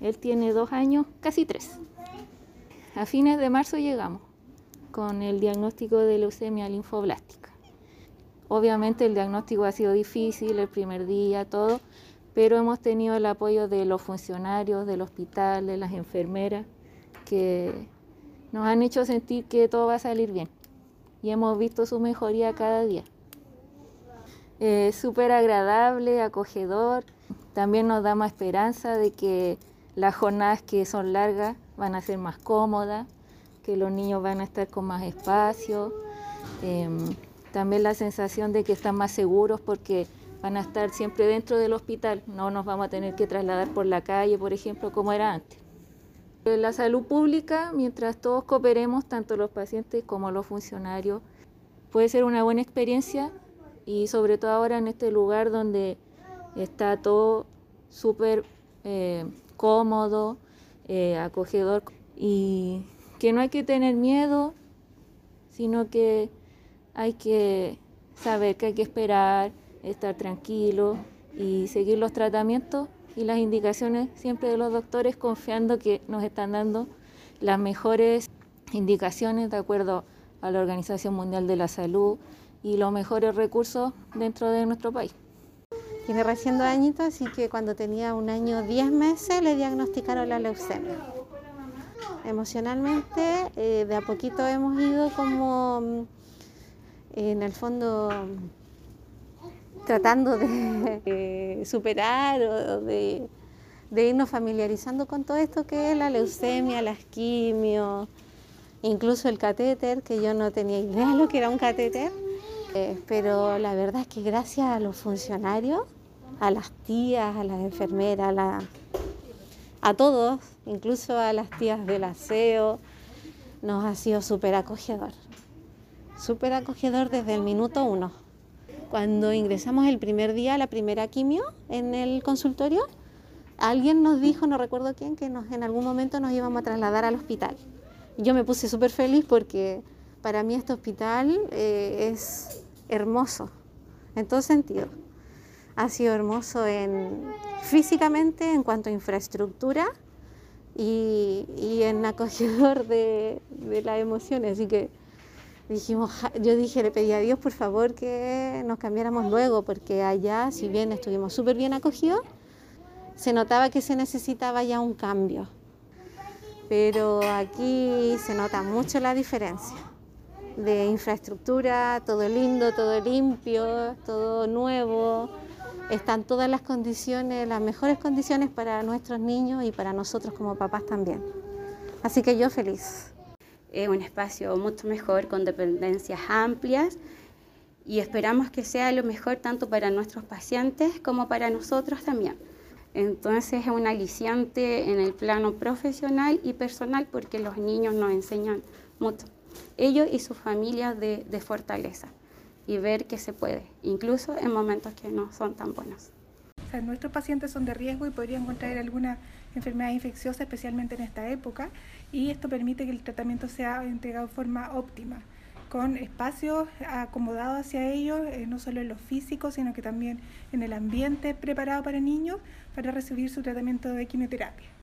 Él tiene dos años, casi tres. A fines de marzo llegamos con el diagnóstico de leucemia linfoblástica. Obviamente el diagnóstico ha sido difícil el primer día, todo, pero hemos tenido el apoyo de los funcionarios del hospital, de las enfermeras, que nos han hecho sentir que todo va a salir bien y hemos visto su mejoría cada día. Es súper agradable, acogedor, también nos da más esperanza de que las jornadas que son largas van a ser más cómodas, que los niños van a estar con más espacio, em, también la sensación de que están más seguros porque van a estar siempre dentro del hospital, no nos vamos a tener que trasladar por la calle, por ejemplo, como era antes. La salud pública, mientras todos cooperemos, tanto los pacientes como los funcionarios, puede ser una buena experiencia y sobre todo ahora en este lugar donde está todo súper eh, cómodo, eh, acogedor y que no hay que tener miedo, sino que hay que saber que hay que esperar, estar tranquilo y seguir los tratamientos y las indicaciones siempre de los doctores confiando que nos están dando las mejores indicaciones de acuerdo a la Organización Mundial de la Salud y los mejores recursos dentro de nuestro país. Tiene recién dos añitos, así que cuando tenía un año diez meses le diagnosticaron la leucemia. Emocionalmente, eh, de a poquito hemos ido como, mm, en el fondo, tratando de superar o de, irnos familiarizando con todo esto que es la leucemia, las quimios, incluso el catéter, que yo no tenía idea de lo que era un catéter. Eh, pero la verdad es que gracias a los funcionarios, a las tías, a las enfermeras, a, todos, incluso a las tías del aseo, nos ha sido súper acogedor. Súper acogedor desde el minuto uno. Cuando ingresamos el primer día la primera quimio en el consultorio, alguien nos dijo, no recuerdo quién, que nos, en algún momento nos íbamos a trasladar al hospital. Yo me puse súper feliz porque para mí este hospital eh, es hermoso, en todo sentido. Ha sido hermoso en, físicamente en cuanto a infraestructura y, en acogedor de, las emociones. Así que dijimos, yo dije, le pedí a Dios por favor que nos cambiáramos luego, porque allá, si bien estuvimos súper bien acogidos, se notaba que se necesitaba ya un cambio. Pero aquí se nota mucho la diferencia de infraestructura, todo lindo, todo limpio, todo nuevo. Están todas las condiciones, las mejores condiciones para nuestros niños y para nosotros como papás también. Así que yo feliz es un espacio mucho mejor con dependencias amplias y esperamos que sea lo mejor tanto para nuestros pacientes como para nosotros también. Entonces es un aliciante en el plano profesional y personal porque los niños nos enseñan mucho, ellos y sus familias de, de fortaleza y ver que se puede, incluso en momentos que no son tan buenos nuestros pacientes son de riesgo y podrían contraer alguna enfermedad infecciosa, especialmente en esta época, y esto permite que el tratamiento sea entregado de forma óptima, con espacios acomodados hacia ellos, eh, no solo en lo físico, sino que también en el ambiente preparado para niños para recibir su tratamiento de quimioterapia.